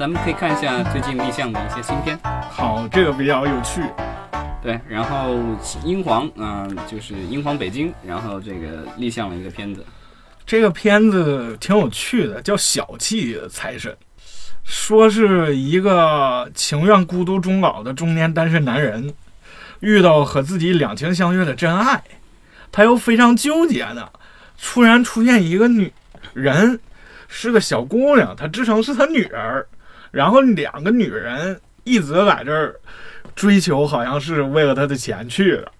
咱们可以看一下最近立项的一些新片。好，这个比较有趣。对，然后英皇，嗯、就是英皇北京，然后这个立项了一个片子。这个片子挺有趣的，叫《小气财神》，说是一个情愿孤独终老的中年单身男人，遇到和自己两情相悦的真爱，他又非常纠结呢。突然出现一个女人，是个小姑娘，她自称是他女儿，然后两个女人一直在这儿追求，好像是为了他的钱去的，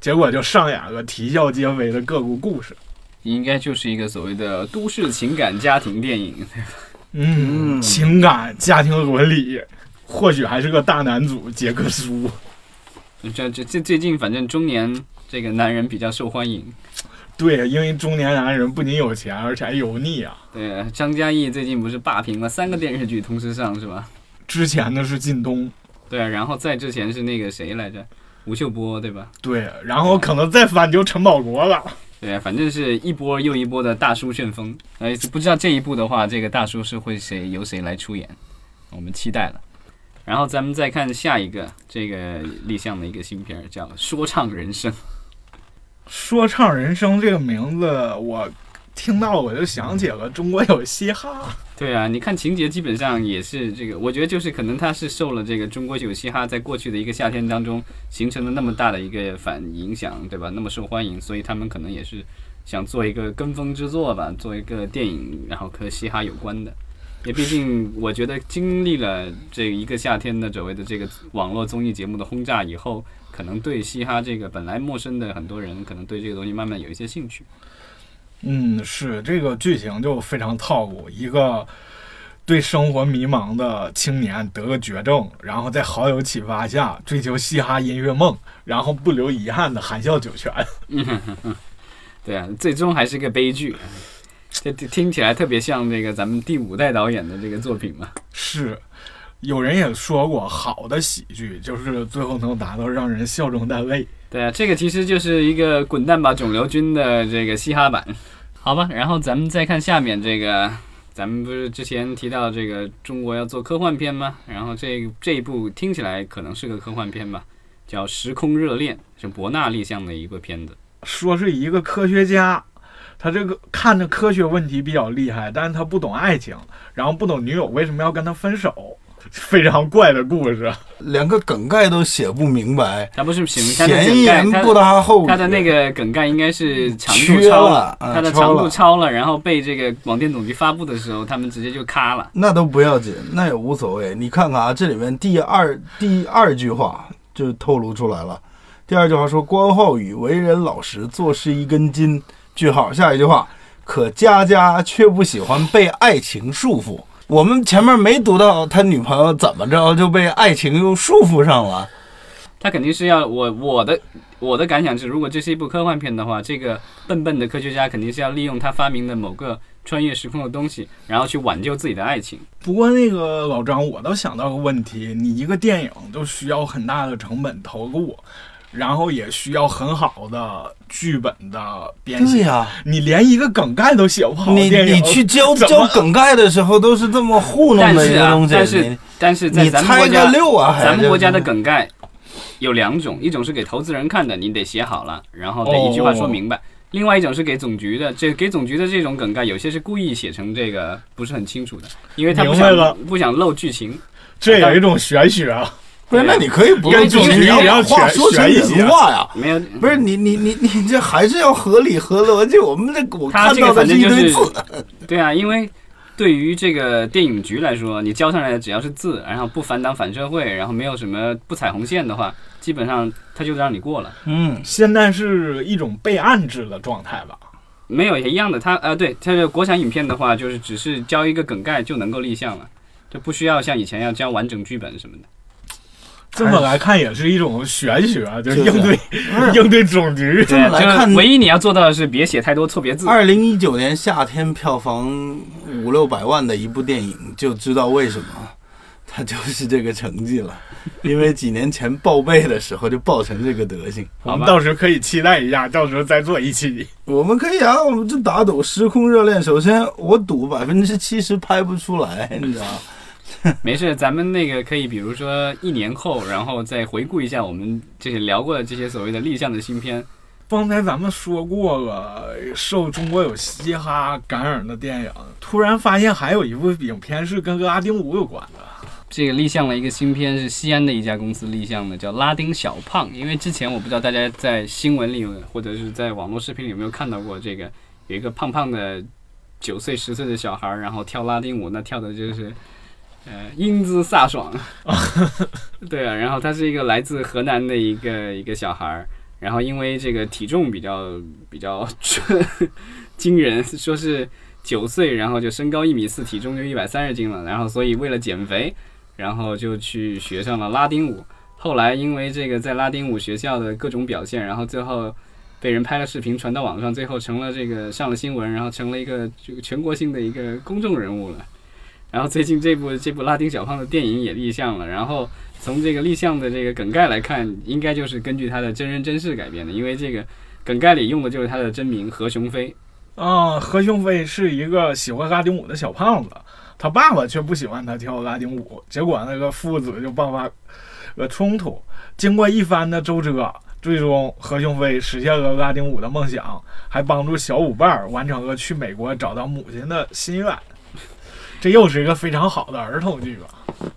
结果就上演了啼笑皆非的各个故事。应该就是一个所谓的都市情感家庭电影。嗯，嗯情感、家庭伦理，或许还是个大男主杰克苏。这这这最近反正中年这个男人比较受欢迎。对，因为中年男人不仅有钱，而且还油腻啊。对，张嘉译最近不是霸屏了三个电视剧同时上是吧？之前的是靳东，对啊，然后再之前是那个谁来着？吴秀波对吧？对，然后可能再反就陈宝国了。对啊，反正是一波又一波的大叔旋风。哎，不知道这一部的话，这个大叔是会谁由谁来出演，我们期待了。然后咱们再看下一个这个立项的一个新片儿，叫《说唱人生》。说唱人生这个名字，我听到我就想起了中国有嘻哈。对啊，你看情节基本上也是这个，我觉得就是可能他是受了这个中国有嘻哈在过去的一个夏天当中形成了那么大的一个反影响，对吧？那么受欢迎，所以他们可能也是想做一个跟风之作吧，做一个电影，然后和嘻哈有关的。也毕竟，我觉得经历了这一个夏天的所谓的这个网络综艺节目的轰炸以后，可能对嘻哈这个本来陌生的很多人，可能对这个东西慢慢有一些兴趣。嗯，是这个剧情就非常套路，一个对生活迷茫的青年得个绝症，然后在好友启发下追求嘻哈音乐梦，然后不留遗憾的含笑九泉。嗯 对啊，最终还是个悲剧。这这听起来特别像那个咱们第五代导演的这个作品嘛。是，有人也说过，好的喜剧就是最后能达到让人笑中带泪。对啊，这个其实就是一个滚蛋吧肿瘤君的这个嘻哈版，好吧。然后咱们再看下面这个，咱们不是之前提到这个中国要做科幻片吗？然后这这一部听起来可能是个科幻片吧，叫《时空热恋》，是博纳立项的一个片子。说是一个科学家，他这个看着科学问题比较厉害，但是他不懂爱情，然后不懂女友为什么要跟他分手，非常怪的故事。连个梗概都写不明白，他不是前言不搭后语。他的那个梗概应该是长度超了啊他的长度超了超了，然后被这个广电总局发布的时候，他们直接就咔了。那都不要紧，那也无所谓。你看看啊，这里面第二第二句话就透露出来了。第二句话说关浩宇为人老实，做事一根筋。句号，下一句话，可佳佳却不喜欢被爱情束缚。我们前面没读到他女朋友怎么着就被爱情又束缚上了。他肯定是要我我的我的感想是，如果这是一部科幻片的话，这个笨笨的科学家肯定是要利用他发明的某个穿越时空的东西，然后去挽救自己的爱情。不过那个老张，我倒想到个问题，你一个电影都需要很大的成本投入，然后也需要很好的剧本的编写。呀、你连一个梗概都写不好，你你去教教梗概的时候都是这么糊弄的一个东，西，但是你但是在咱们国家，六啊，咱们国家的梗概有两种，一种是给投资人看的，你得写好了，然后得一句话说明白。另外一种是给总局的，这给总局的这种梗概，有些是故意写成这个不是很清楚的，因为他不想不想漏剧情。这有一种玄学啊。不是？那你可以不跟用你要要把话全说成全一些人话呀。没有，不是你你你你这还是要合理合逻辑。我们这我看他这个到的就是堆字，对啊，因为对于这个电影局来说，你交上来的只要是字，然后不反党反社会，然后没有什么不踩红线的话，基本上他就让你过了。嗯，现在是一种备案制的状态吧？没有也一样的，他呃，对，他这国产影片的话，就是只是交一个梗概就能够立项了，就不需要像以前要交完整剧本什么的。这么来看也是一种玄学啊，就是应对应对总局。这么来看唯一你要做到的是别写太多错别字。二零一九年夏天票房五六百万的一部电影，就知道为什么它就是这个成绩了。因为几年前报备的时候就报成这个德行。我们到时候可以期待一下，到时候再做一期。我们可以啊，我们就打赌《时空热恋》。首先，我赌百分之七十拍不出来，你知道吗？没事，咱们那个可以，比如说一年后，然后再回顾一下我们这些聊过的这些所谓的立项的新片。刚才咱们说过了，受中国有嘻哈感染的电影，突然发现还有一部影片是跟拉丁舞有关的。这个立项了一个新片，是西安的一家公司立项的，叫拉丁小胖。因为之前我不知道大家在新闻里或者是在网络视频里有没有看到过这个，有一个胖胖的九岁十岁的小孩，然后跳拉丁舞，那跳的就是呃英姿飒爽。对啊，然后他是一个来自河南的一个一个小孩儿。然后因为这个体重比较比较惊人，说是九岁，然后就身高一米四，体重就一百三十斤了。然后所以为了减肥，然后就去学上了拉丁舞。后来因为这个在拉丁舞学校的各种表现，然后最后被人拍了视频传到网上，最后成了这个上了新闻，然后成了一个这个全国性的一个公众人物了。然后最近这部这部拉丁小胖的电影也立项了，然后。从这个立项的这个梗概来看，应该就是根据他的真人真事改编的，因为这个梗概里用的就是他的真名何雄飞。啊，何雄飞是一个喜欢拉丁舞的小胖子，他爸爸却不喜欢他跳拉丁舞，结果那个父子就爆发了冲突。经过一番的周折，最终何雄飞实现了拉丁舞的梦想，还帮助小舞伴完成了去美国找到母亲的心愿。这又是一个非常好的儿童剧吧？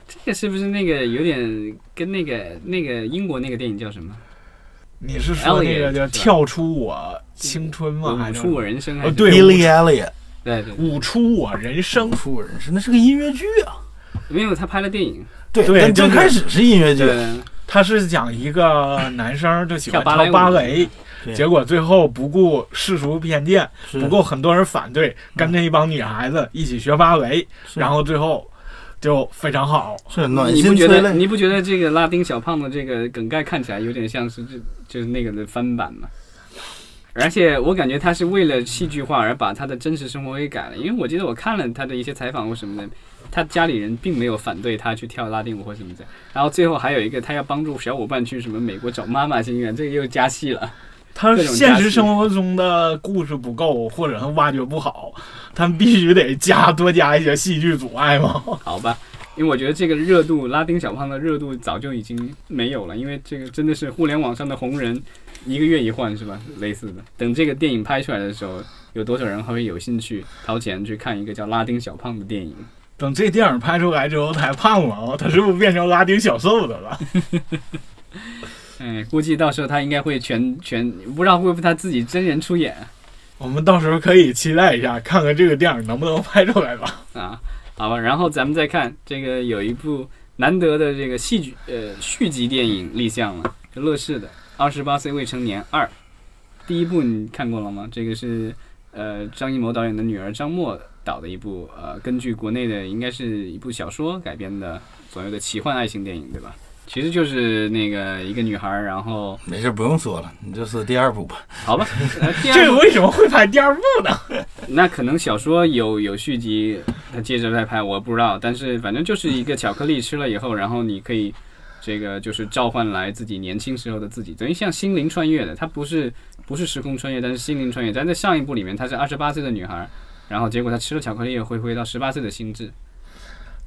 这个是不是那个有点跟那个那个英国那个电影叫什么？你是说那个叫《跳出我青春》吗？还是《出我人生》？哦，对，Billy Elliot，对对，舞出我人生，出我人生，那是个音乐剧啊。没有，他拍了电影。对对，最开始是音乐剧。他是讲一个男生就喜欢跳芭蕾。结果最后不顾世俗偏见，不顾很多人反对，跟着一帮女孩子一起学芭蕾，然后最后就非常好。是暖心你不觉得？你不觉得这个拉丁小胖的这个梗概看起来有点像是这就是那个的翻版吗？而且我感觉他是为了戏剧化而把他的真实生活给改了，因为我记得我看了他的一些采访或什么的，他家里人并没有反对他去跳拉丁舞或什么的。然后最后还有一个，他要帮助小伙伴去什么美国找妈妈心愿，这个又加戏了。他现实生活中的故事不够，或者他挖掘不好，他们必须得加多加一些戏剧阻碍吗？好吧，因为我觉得这个热度，拉丁小胖的热度早就已经没有了，因为这个真的是互联网上的红人，一个月一换是吧？类似的，等这个电影拍出来的时候，有多少人还会有兴趣掏钱去看一个叫拉丁小胖的电影？等这电影拍出来之后，他还胖了哦，他是不是变成拉丁小瘦的了？嗯，估计到时候他应该会全全不知道会不会他自己真人出演。我们到时候可以期待一下，看看这个电影能不能拍出来吧。啊，好吧，然后咱们再看这个有一部难得的这个戏剧呃续集电影立项了，是乐视的《二十八岁未成年二》。第一部你看过了吗？这个是呃张艺谋导演的女儿张默导的一部呃根据国内的应该是一部小说改编的所谓的奇幻爱情电影，对吧？其实就是那个一个女孩，然后没事不用说了，你就是第二部吧。好吧，这个为什么会拍第二部呢？那可能小说有有续集，他接着再拍，我不知道。但是反正就是一个巧克力吃了以后，然后你可以这个就是召唤来自己年轻时候的自己，等于像心灵穿越的。它不是不是时空穿越，但是心灵穿越。但在上一部里面，她是二十八岁的女孩，然后结果她吃了巧克力，会回到十八岁的心智。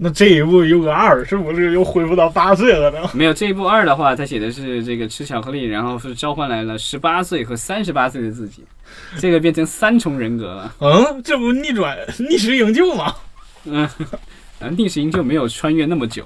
那这一部有个二，是不是又恢复到八岁了呢？没有，这一部二的话，他写的是这个吃巧克力，然后是召唤来了十八岁和三十八岁的自己，这个变成三重人格了。嗯，这不逆转逆时营救吗？嗯，逆时营救没有穿越那么久，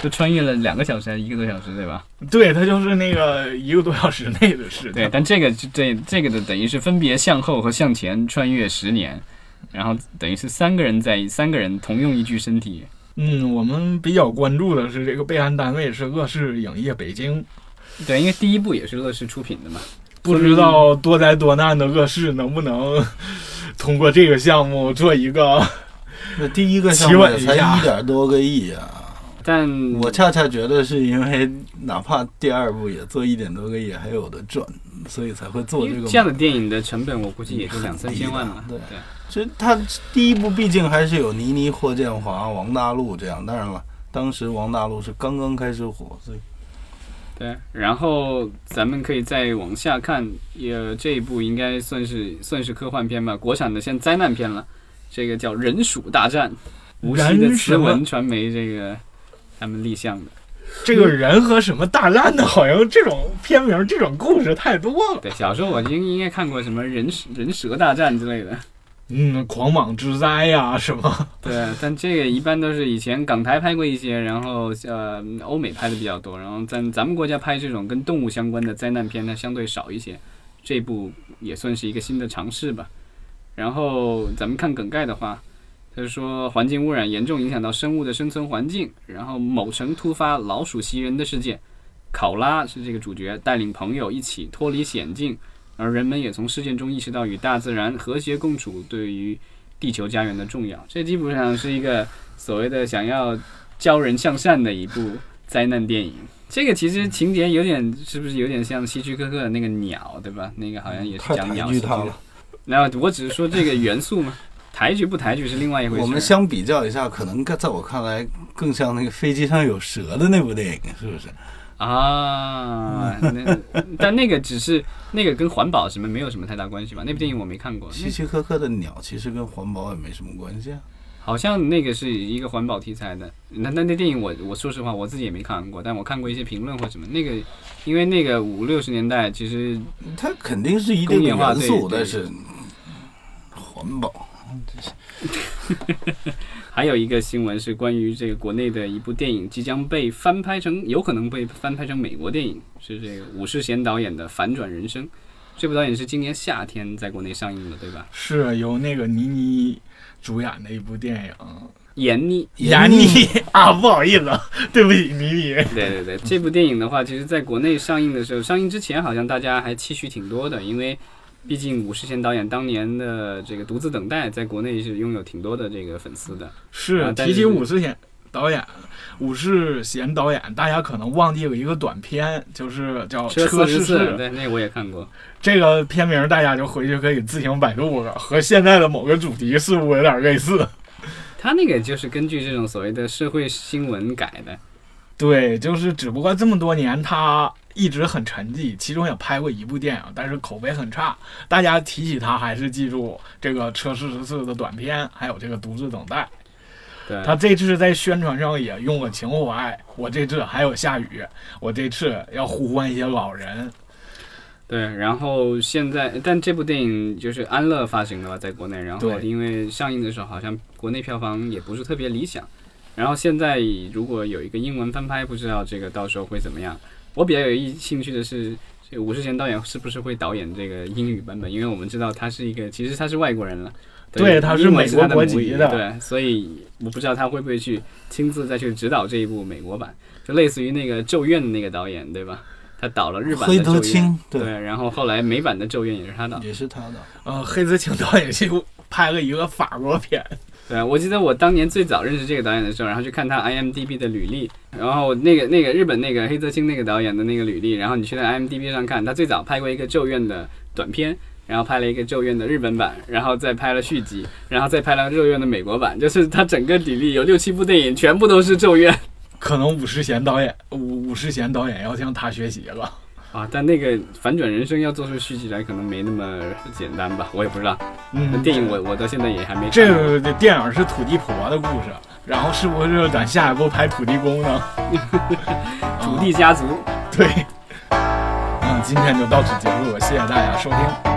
就穿越了两个小时还是一个多小时，对吧？对，他就是那个一个多小时内的事。对，但这个这这个的等于是分别向后和向前穿越十年，然后等于是三个人在三个人同用一具身体。嗯，我们比较关注的是这个备案单位是乐视影业北京，对，因为第一部也是乐视出品的嘛。不知道多灾多难的乐视能不能通过这个项目做一个？那第一个项目才一点多个亿啊！但我恰恰觉得是因为哪怕第二部也做一点多个亿还有的赚，所以才会做这个。这样的电影的成本我估计也就两三千万嘛。对对。其实他第一部毕竟还是有倪妮、霍建华、王大陆这样，当然了，当时王大陆是刚刚开始火，所以对。然后咱们可以再往下看，也这一部应该算是算是科幻片吧，国产的，现灾难片了。这个叫《人鼠大战》，无锡的慈文传媒这个他们立项的。这个人和什么大战的，好像这种片名、这种故事太多了。对，小时候我应应该看过什么人蛇 人蛇大战之类的。嗯，狂蟒之灾呀，什么？对，但这个一般都是以前港台拍过一些，然后呃欧美拍的比较多，然后咱咱们国家拍这种跟动物相关的灾难片呢相对少一些，这部也算是一个新的尝试吧。然后咱们看梗概的话，他是说环境污染严重影响到生物的生存环境，然后某城突发老鼠袭人的事件，考拉是这个主角，带领朋友一起脱离险境。而人们也从事件中意识到与大自然和谐共处对于地球家园的重要。这基本上是一个所谓的想要教人向善的一部灾难电影。这个其实情节有点，是不是有点像希区柯克的那个鸟，对吧？那个好像也是讲鸟喜剧的举他了。。然后我只是说这个元素嘛，抬举不抬举是另外一回事。我们相比较一下，可能在我看来更像那个飞机上有蛇的那部电影，是不是？啊，那 但那个只是那个跟环保什么没有什么太大关系吧？那部电影我没看过，希区柯克的鸟其实跟环保也没什么关系啊。好像那个是一个环保题材的。那那那电影我我说实话我自己也没看过，但我看过一些评论或什么。那个因为那个五六十年代其实它肯定是一定元素，但是环保 还有一个新闻是关于这个国内的一部电影即将被翻拍成，有可能被翻拍成美国电影，是这个武世贤导演的《反转人生》。这部导演是今年夏天在国内上映的，对吧？是由那个倪妮主演的一部电影。闫妮，闫妮啊，不好意思，对不起，倪妮。对对对，这部电影的话，其实在国内上映的时候，上映之前好像大家还期许挺多的，因为毕竟武世贤导演当年的这个《独自等待》在国内是拥有挺多的这个粉丝的。啊是但是提起武世贤导演，武世贤导演，大家可能忘记有一个短片，就是叫《车十四，世》。对，那我也看过。这个片名大家就回去可以自行百度了，和现在的某个主题似乎有点类似。他那个就是根据这种所谓的社会新闻改的。对，就是只不过这么多年他一直很沉寂，其中也拍过一部电影，但是口碑很差。大家提起他，还是记住这个《车四十四》的短片，还有这个《独自等待》。对，他这次在宣传上也用了情怀，我这次还有下雨，我这次要呼唤一些老人。对，然后现在，但这部电影就是安乐发行的吧，在国内，然后因为上映的时候好像国内票房也不是特别理想，然后现在如果有一个英文翻拍，不知道这个到时候会怎么样。我比较有意兴趣的是，这个武世贤导演是不是会导演这个英语版本？因为我们知道他是一个，其实他是外国人了，对他是美国国籍的对，所以我不知道他会不会去亲自再去指导这一部美国版，就类似于那个《咒怨》的那个导演，对吧？他导了日版的黑《咒怨》，泽清对对，然后后来美版的《咒怨》也是他导。也是他的。呃，黑泽清导演就拍了一个法国片，对，我记得我当年最早认识这个导演的时候，然后去看他 IMDB 的履历，然后那个那个日本那个黑泽清那个导演的那个履历，然后你去在 IMDB 上看，他最早拍过一个《咒怨》的短片，然后拍了一个《咒怨》的日本版，然后再拍了续集，然后再拍了《咒怨》的美国版，就是他整个履历有六七部电影，全部都是《咒怨》可能武世贤导演武武世贤导演要向他学习了。啊，但那个反转人生要做出续集来，可能没那么简单吧，我也不知道。那嗯，电影我我到现在也还没看。这个电影是土地婆的故事，然后是不是咱下一步拍土地公呢？土地家族。对，嗯，今天就到此结束，谢谢大家收听。